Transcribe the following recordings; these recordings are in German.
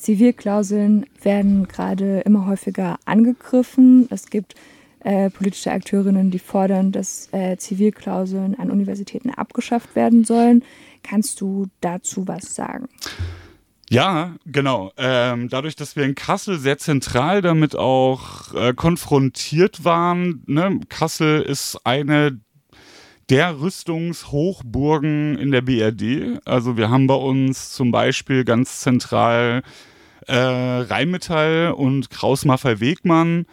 Zivilklauseln werden gerade immer häufiger angegriffen. Es gibt äh, politische Akteurinnen, die fordern, dass äh, Zivilklauseln an Universitäten abgeschafft werden sollen. Kannst du dazu was sagen? Ja, genau. Ähm, dadurch, dass wir in Kassel sehr zentral damit auch äh, konfrontiert waren, ne? Kassel ist eine der Rüstungshochburgen in der BRD. Also wir haben bei uns zum Beispiel ganz zentral äh, Rheinmetall und Kraus-Maffei-Wegmann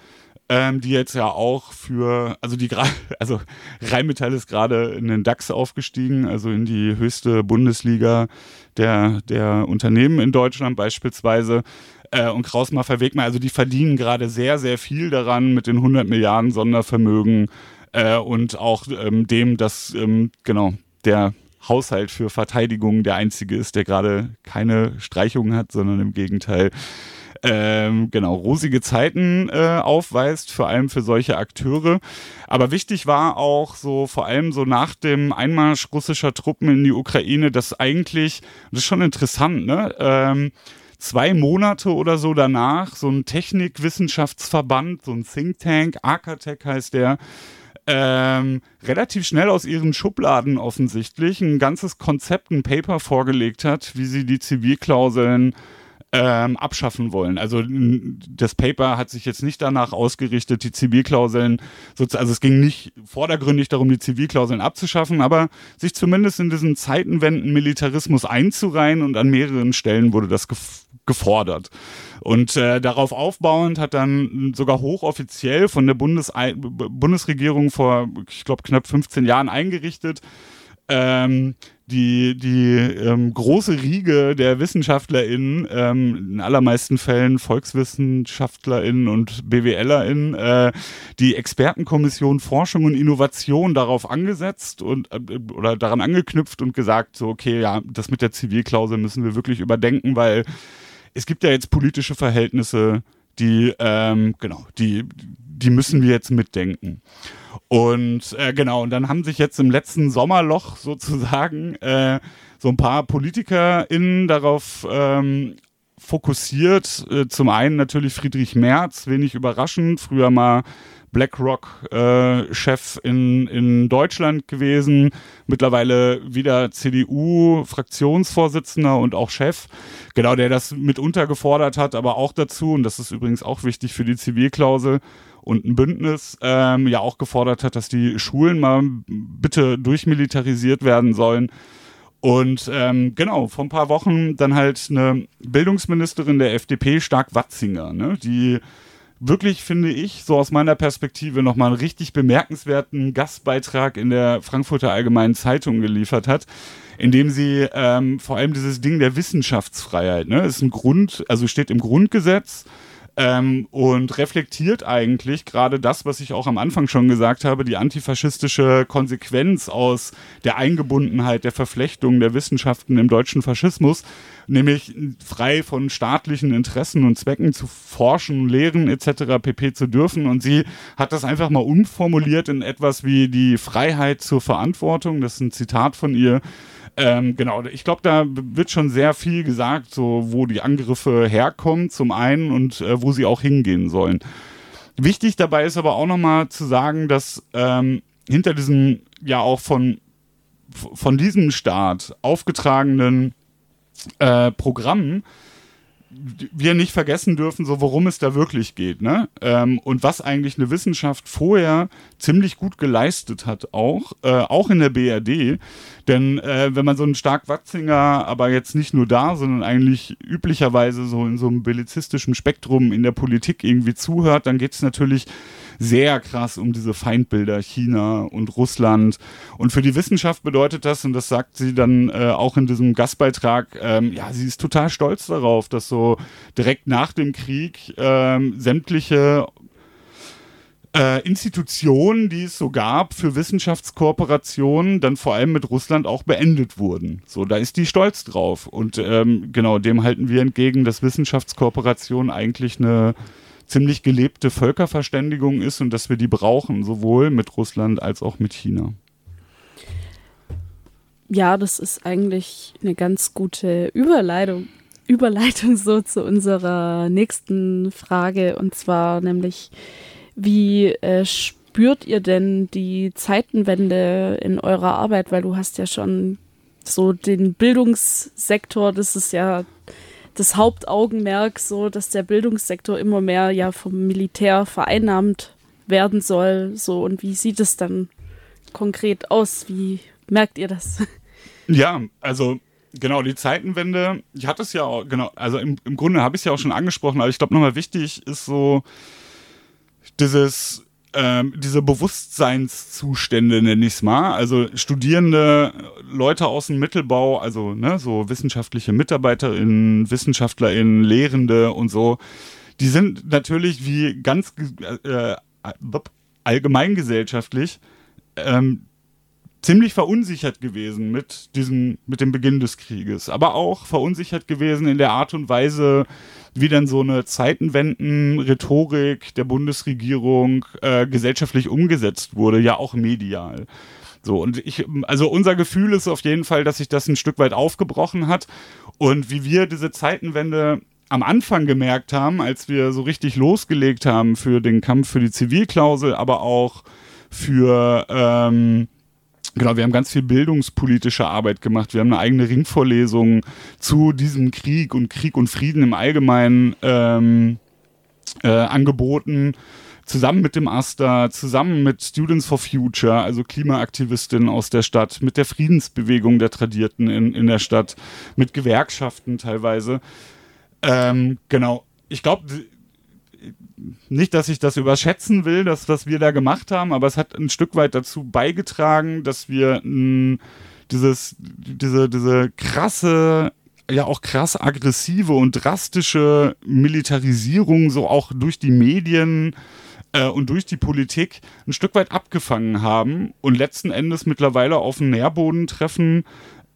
ähm, die jetzt ja auch für, also die gerade, also Rheinmetall ist gerade in den DAX aufgestiegen, also in die höchste Bundesliga der, der Unternehmen in Deutschland beispielsweise. Äh, und Krausmacher Wegmann, also die verdienen gerade sehr, sehr viel daran mit den 100 Milliarden Sondervermögen äh, und auch ähm, dem, dass, ähm, genau, der Haushalt für Verteidigung der einzige ist, der gerade keine Streichungen hat, sondern im Gegenteil ähm, genau, rosige Zeiten äh, aufweist, vor allem für solche Akteure. Aber wichtig war auch so, vor allem so nach dem Einmarsch russischer Truppen in die Ukraine, dass eigentlich, das ist schon interessant, ne? Ähm, zwei Monate oder so danach so ein Technikwissenschaftsverband, so ein Think Tank, Arcatec heißt der, ähm, relativ schnell aus ihren Schubladen offensichtlich ein ganzes Konzept, ein Paper vorgelegt hat, wie sie die Zivilklauseln ähm, abschaffen wollen. Also das Paper hat sich jetzt nicht danach ausgerichtet, die Zivilklauseln, also es ging nicht vordergründig darum, die Zivilklauseln abzuschaffen, aber sich zumindest in diesen Zeitenwenden Militarismus einzureihen und an mehreren Stellen wurde das gefordert. Und äh, darauf aufbauend hat dann sogar hochoffiziell von der Bundes Bundesregierung vor, ich glaube, knapp 15 Jahren eingerichtet, ähm, die, die ähm, große Riege der WissenschaftlerInnen, ähm, in allermeisten Fällen VolkswissenschaftlerInnen und BWLerInnen, äh, die Expertenkommission Forschung und Innovation darauf angesetzt und äh, oder daran angeknüpft und gesagt, so, okay, ja, das mit der Zivilklausel müssen wir wirklich überdenken, weil es gibt ja jetzt politische Verhältnisse, die, ähm, genau, die, die müssen wir jetzt mitdenken. Und äh, genau, und dann haben sich jetzt im letzten Sommerloch sozusagen äh, so ein paar PolitikerInnen darauf ähm, fokussiert. Äh, zum einen natürlich Friedrich Merz, wenig überraschend, früher mal BlackRock-Chef äh, in, in Deutschland gewesen, mittlerweile wieder CDU-Fraktionsvorsitzender und auch Chef, genau, der das mitunter gefordert hat, aber auch dazu, und das ist übrigens auch wichtig für die Zivilklausel, und ein Bündnis ähm, ja auch gefordert hat, dass die Schulen mal bitte durchmilitarisiert werden sollen. Und ähm, genau, vor ein paar Wochen dann halt eine Bildungsministerin der FDP, Stark Watzinger, ne, die wirklich, finde ich, so aus meiner Perspektive nochmal einen richtig bemerkenswerten Gastbeitrag in der Frankfurter Allgemeinen Zeitung geliefert hat, indem sie ähm, vor allem dieses Ding der Wissenschaftsfreiheit, ne, ist ein Grund, also steht im Grundgesetz, ähm, und reflektiert eigentlich gerade das, was ich auch am Anfang schon gesagt habe, die antifaschistische Konsequenz aus der Eingebundenheit, der Verflechtung der Wissenschaften im deutschen Faschismus, nämlich frei von staatlichen Interessen und Zwecken zu forschen, lehren etc. pp. zu dürfen. Und sie hat das einfach mal umformuliert in etwas wie die Freiheit zur Verantwortung. Das ist ein Zitat von ihr. Ähm, genau, ich glaube, da wird schon sehr viel gesagt, so wo die Angriffe herkommen zum einen und äh, wo sie auch hingehen sollen. Wichtig dabei ist aber auch nochmal zu sagen, dass ähm, hinter diesem ja auch von, von diesem Staat aufgetragenen äh, Programmen wir nicht vergessen dürfen, so worum es da wirklich geht, ne? Ähm, und was eigentlich eine Wissenschaft vorher ziemlich gut geleistet hat, auch, äh, auch in der BRD. Denn äh, wenn man so einen Stark Watzinger, aber jetzt nicht nur da, sondern eigentlich üblicherweise so in so einem bellizistischen Spektrum in der Politik irgendwie zuhört, dann geht es natürlich sehr krass um diese Feindbilder China und Russland. Und für die Wissenschaft bedeutet das, und das sagt sie dann äh, auch in diesem Gastbeitrag, ähm, ja, sie ist total stolz darauf, dass so direkt nach dem Krieg ähm, sämtliche äh, Institutionen, die es so gab für Wissenschaftskooperationen, dann vor allem mit Russland auch beendet wurden. So, da ist die stolz drauf. Und ähm, genau dem halten wir entgegen, dass Wissenschaftskooperation eigentlich eine ziemlich gelebte Völkerverständigung ist und dass wir die brauchen, sowohl mit Russland als auch mit China. Ja, das ist eigentlich eine ganz gute Überleitung Überleitung so zu unserer nächsten Frage und zwar nämlich, wie äh, spürt ihr denn die Zeitenwende in eurer Arbeit? Weil du hast ja schon so den Bildungssektor, das ist ja das Hauptaugenmerk, so dass der Bildungssektor immer mehr ja vom Militär vereinnahmt werden soll. So und wie sieht es dann konkret aus? Wie merkt ihr das? Ja, also genau, die Zeitenwende, ich hatte es ja auch, genau, also im, im Grunde habe ich es ja auch schon angesprochen, aber ich glaube nochmal wichtig ist so dieses ähm, diese Bewusstseinszustände, nenne ich es mal. Also Studierende, Leute aus dem Mittelbau, also ne, so wissenschaftliche MitarbeiterInnen, WissenschaftlerInnen, Lehrende und so, die sind natürlich wie ganz äh, äh allgemeingesellschaftlich ähm, ziemlich verunsichert gewesen mit diesem, mit dem Beginn des Krieges, aber auch verunsichert gewesen in der Art und Weise, wie dann so eine Zeitenwenden-Rhetorik der Bundesregierung äh, gesellschaftlich umgesetzt wurde, ja auch medial. So, und ich, also unser Gefühl ist auf jeden Fall, dass sich das ein Stück weit aufgebrochen hat und wie wir diese Zeitenwende am Anfang gemerkt haben, als wir so richtig losgelegt haben für den Kampf für die Zivilklausel, aber auch für ähm, Genau, wir haben ganz viel bildungspolitische Arbeit gemacht. Wir haben eine eigene Ringvorlesung zu diesem Krieg und Krieg und Frieden im Allgemeinen ähm, äh, angeboten. Zusammen mit dem AStA, zusammen mit Students for Future, also Klimaaktivistinnen aus der Stadt, mit der Friedensbewegung der Tradierten in, in der Stadt, mit Gewerkschaften teilweise. Ähm, genau, ich glaube, nicht, dass ich das überschätzen will, das, was wir da gemacht haben, aber es hat ein Stück weit dazu beigetragen, dass wir mh, dieses, diese, diese krasse, ja auch krass aggressive und drastische Militarisierung so auch durch die Medien äh, und durch die Politik ein Stück weit abgefangen haben und letzten Endes mittlerweile auf den Nährboden treffen,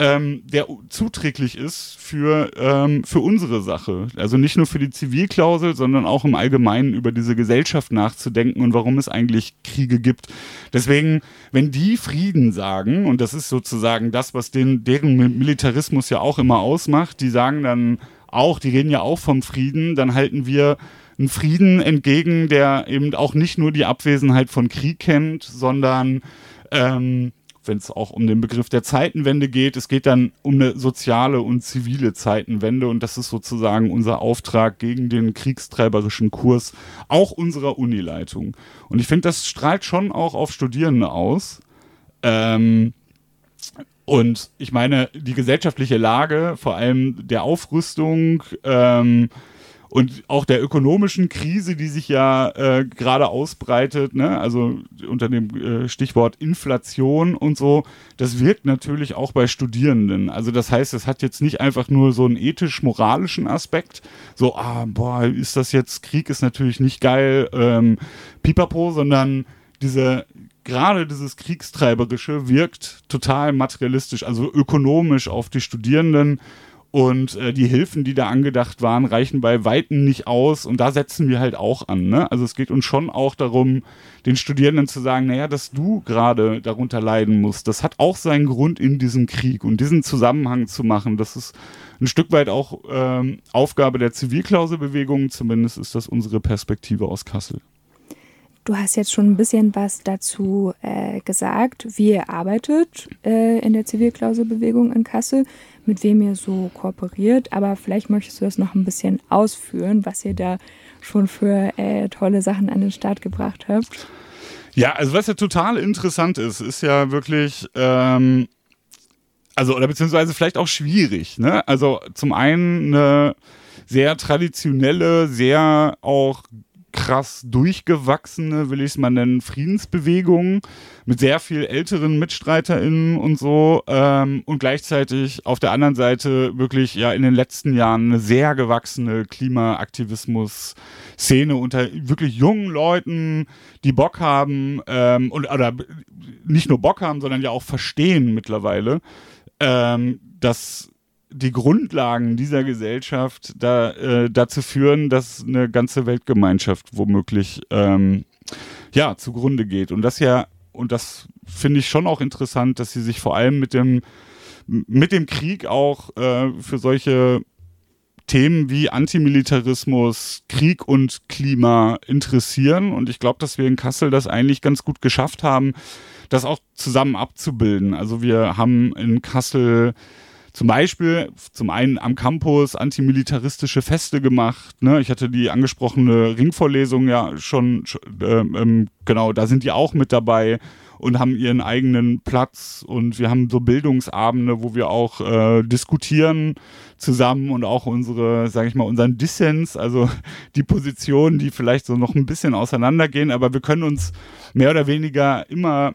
ähm, der zuträglich ist für, ähm, für unsere Sache. Also nicht nur für die Zivilklausel, sondern auch im Allgemeinen über diese Gesellschaft nachzudenken und warum es eigentlich Kriege gibt. Deswegen, wenn die Frieden sagen, und das ist sozusagen das, was den, deren Militarismus ja auch immer ausmacht, die sagen dann auch, die reden ja auch vom Frieden, dann halten wir einen Frieden entgegen, der eben auch nicht nur die Abwesenheit von Krieg kennt, sondern ähm, wenn es auch um den Begriff der Zeitenwende geht. Es geht dann um eine soziale und zivile Zeitenwende und das ist sozusagen unser Auftrag gegen den kriegstreiberischen Kurs auch unserer Unileitung. Und ich finde, das strahlt schon auch auf Studierende aus. Ähm, und ich meine, die gesellschaftliche Lage, vor allem der Aufrüstung, ähm, und auch der ökonomischen Krise, die sich ja äh, gerade ausbreitet, ne? also unter dem äh, Stichwort Inflation und so, das wirkt natürlich auch bei Studierenden. Also das heißt, es hat jetzt nicht einfach nur so einen ethisch-moralischen Aspekt, so, ah, boah, ist das jetzt, Krieg ist natürlich nicht geil, ähm, pipapo, sondern diese gerade dieses Kriegstreiberische wirkt total materialistisch, also ökonomisch auf die Studierenden und äh, die Hilfen, die da angedacht waren, reichen bei Weitem nicht aus. Und da setzen wir halt auch an. Ne? Also es geht uns schon auch darum, den Studierenden zu sagen, naja, dass du gerade darunter leiden musst, das hat auch seinen Grund in diesem Krieg. Und diesen Zusammenhang zu machen, das ist ein Stück weit auch ähm, Aufgabe der Zivilklauselbewegung. Zumindest ist das unsere Perspektive aus Kassel. Du hast jetzt schon ein bisschen was dazu äh, gesagt, wie ihr arbeitet äh, in der Zivilklauselbewegung in Kassel, mit wem ihr so kooperiert, aber vielleicht möchtest du das noch ein bisschen ausführen, was ihr da schon für äh, tolle Sachen an den Start gebracht habt. Ja, also was ja total interessant ist, ist ja wirklich, ähm, also oder beziehungsweise vielleicht auch schwierig. Ne? Also zum einen eine sehr traditionelle, sehr auch krass durchgewachsene, will ich es mal nennen, Friedensbewegung mit sehr viel älteren MitstreiterInnen und so ähm, und gleichzeitig auf der anderen Seite wirklich ja in den letzten Jahren eine sehr gewachsene Klimaaktivismus-Szene unter wirklich jungen Leuten, die Bock haben ähm, und oder nicht nur Bock haben, sondern ja auch verstehen mittlerweile, ähm, dass die Grundlagen dieser Gesellschaft da, äh, dazu führen, dass eine ganze Weltgemeinschaft womöglich ähm, ja zugrunde geht. Und das ja, und das finde ich schon auch interessant, dass sie sich vor allem mit dem mit dem Krieg auch äh, für solche Themen wie Antimilitarismus, Krieg und Klima interessieren. Und ich glaube, dass wir in Kassel das eigentlich ganz gut geschafft haben, das auch zusammen abzubilden. Also wir haben in Kassel zum Beispiel zum einen am Campus antimilitaristische Feste gemacht. Ne? Ich hatte die angesprochene Ringvorlesung ja schon, äh, ähm, genau, da sind die auch mit dabei und haben ihren eigenen Platz und wir haben so Bildungsabende, wo wir auch äh, diskutieren zusammen und auch unsere, sage ich mal, unseren Dissens, also die Positionen, die vielleicht so noch ein bisschen auseinandergehen, aber wir können uns mehr oder weniger immer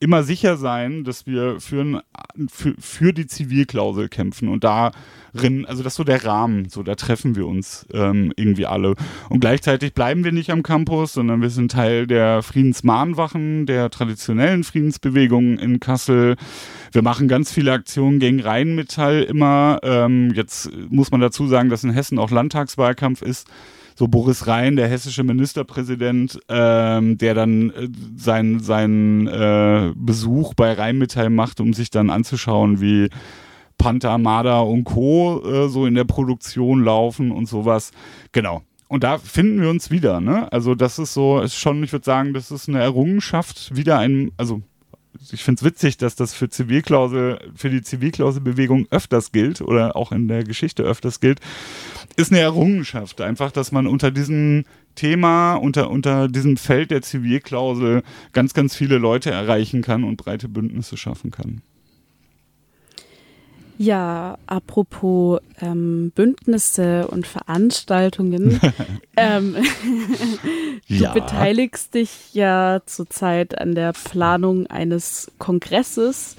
immer sicher sein, dass wir für, für, für die Zivilklausel kämpfen und darin, also das ist so der Rahmen, so da treffen wir uns ähm, irgendwie alle. Und gleichzeitig bleiben wir nicht am Campus, sondern wir sind Teil der Friedensmahnwachen, der traditionellen Friedensbewegung in Kassel. Wir machen ganz viele Aktionen gegen Rheinmetall immer. Ähm, jetzt muss man dazu sagen, dass in Hessen auch Landtagswahlkampf ist so Boris Rhein, der hessische Ministerpräsident, ähm, der dann äh, seinen sein, äh, Besuch bei Rheinmetall macht, um sich dann anzuschauen, wie Panther, Marder und Co. Äh, so in der Produktion laufen und sowas. Genau. Und da finden wir uns wieder, ne? Also das ist so, ist schon, ich würde sagen, das ist eine Errungenschaft, wieder ein, also ich finde es witzig, dass das für Zivilklausel, für die Zivilklauselbewegung öfters gilt oder auch in der Geschichte öfters gilt, ist eine Errungenschaft. Einfach, dass man unter diesem Thema, unter, unter diesem Feld der Zivilklausel ganz, ganz viele Leute erreichen kann und breite Bündnisse schaffen kann. Ja, apropos ähm, Bündnisse und Veranstaltungen. ähm, du ja. beteiligst dich ja zurzeit an der Planung eines Kongresses,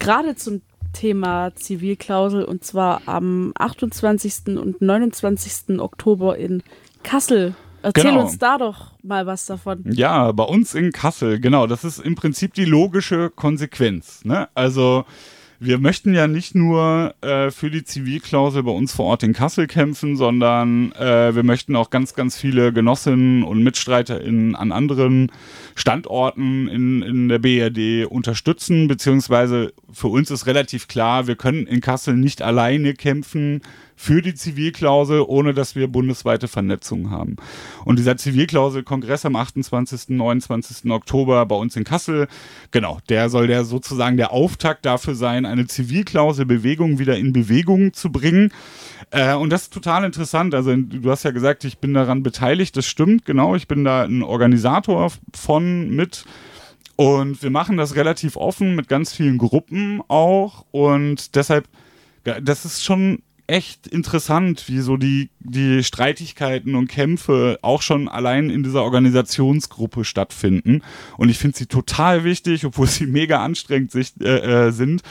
gerade zum Thema Zivilklausel, und zwar am 28. und 29. Oktober in Kassel. Erzähl genau. uns da doch mal was davon. Ja, bei uns in Kassel, genau. Das ist im Prinzip die logische Konsequenz. Ne? Also wir möchten ja nicht nur äh, für die Zivilklausel bei uns vor Ort in Kassel kämpfen, sondern äh, wir möchten auch ganz, ganz viele Genossinnen und MitstreiterInnen an anderen Standorten in, in der BRD unterstützen, beziehungsweise für uns ist relativ klar, wir können in Kassel nicht alleine kämpfen für die Zivilklausel, ohne dass wir bundesweite Vernetzung haben. Und dieser Zivilklausel-Kongress am 28. 29. Oktober bei uns in Kassel, genau, der soll der sozusagen der Auftakt dafür sein, eine Zivilklausel-Bewegung wieder in Bewegung zu bringen. Äh, und das ist total interessant. Also du hast ja gesagt, ich bin daran beteiligt. Das stimmt, genau. Ich bin da ein Organisator von mit. Und wir machen das relativ offen mit ganz vielen Gruppen auch. Und deshalb, das ist schon echt interessant, wie so die, die Streitigkeiten und Kämpfe auch schon allein in dieser Organisationsgruppe stattfinden. Und ich finde sie total wichtig, obwohl sie mega anstrengend sich, äh, äh, sind.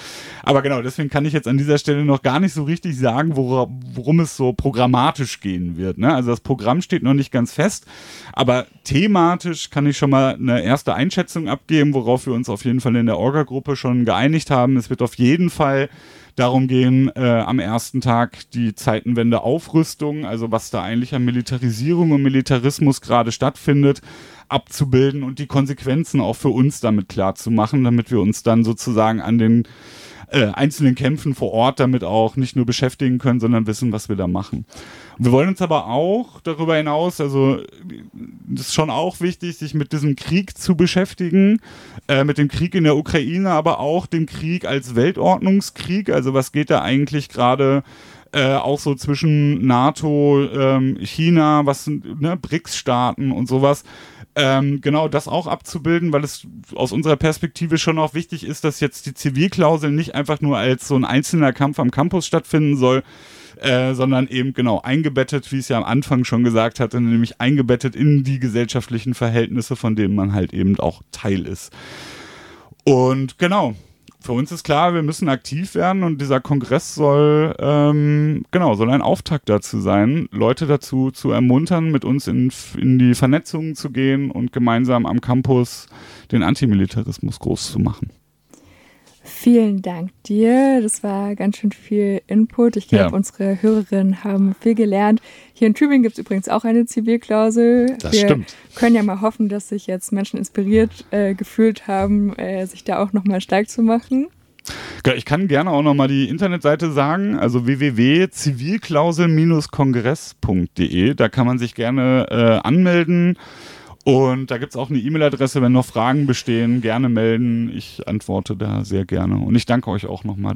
Aber genau, deswegen kann ich jetzt an dieser Stelle noch gar nicht so richtig sagen, wora, worum es so programmatisch gehen wird. Ne? Also das Programm steht noch nicht ganz fest, aber thematisch kann ich schon mal eine erste Einschätzung abgeben, worauf wir uns auf jeden Fall in der Orga-Gruppe schon geeinigt haben. Es wird auf jeden Fall darum gehen, äh, am ersten Tag die Zeitenwende Aufrüstung, also was da eigentlich an Militarisierung und Militarismus gerade stattfindet, abzubilden und die Konsequenzen auch für uns damit klar zu machen, damit wir uns dann sozusagen an den äh, einzelnen Kämpfen vor Ort damit auch nicht nur beschäftigen können, sondern wissen, was wir da machen. Wir wollen uns aber auch darüber hinaus, also das ist schon auch wichtig, sich mit diesem Krieg zu beschäftigen, äh, mit dem Krieg in der Ukraine, aber auch dem Krieg als Weltordnungskrieg. Also was geht da eigentlich gerade äh, auch so zwischen NATO, ähm, China, was ne, BRICS-Staaten und sowas. Ähm, genau das auch abzubilden, weil es aus unserer Perspektive schon auch wichtig ist, dass jetzt die Zivilklausel nicht einfach nur als so ein einzelner Kampf am Campus stattfinden soll, äh, sondern eben genau eingebettet, wie ich es ja am Anfang schon gesagt hatte, nämlich eingebettet in die gesellschaftlichen Verhältnisse, von denen man halt eben auch Teil ist. Und genau, für uns ist klar, wir müssen aktiv werden und dieser Kongress soll, ähm, genau, soll ein Auftakt dazu sein, Leute dazu zu ermuntern, mit uns in, in die Vernetzung zu gehen und gemeinsam am Campus den Antimilitarismus groß zu machen. Vielen Dank dir. Das war ganz schön viel Input. Ich glaube, ja. unsere Hörerinnen haben viel gelernt. Hier in Tübingen gibt es übrigens auch eine Zivilklausel. Das Wir stimmt. können ja mal hoffen, dass sich jetzt Menschen inspiriert äh, gefühlt haben, äh, sich da auch nochmal stark zu machen. Ich kann gerne auch nochmal die Internetseite sagen, also www.zivilklausel-kongress.de. Da kann man sich gerne äh, anmelden. Und da gibt es auch eine E-Mail-Adresse, wenn noch Fragen bestehen, gerne melden. Ich antworte da sehr gerne. Und ich danke euch auch nochmal.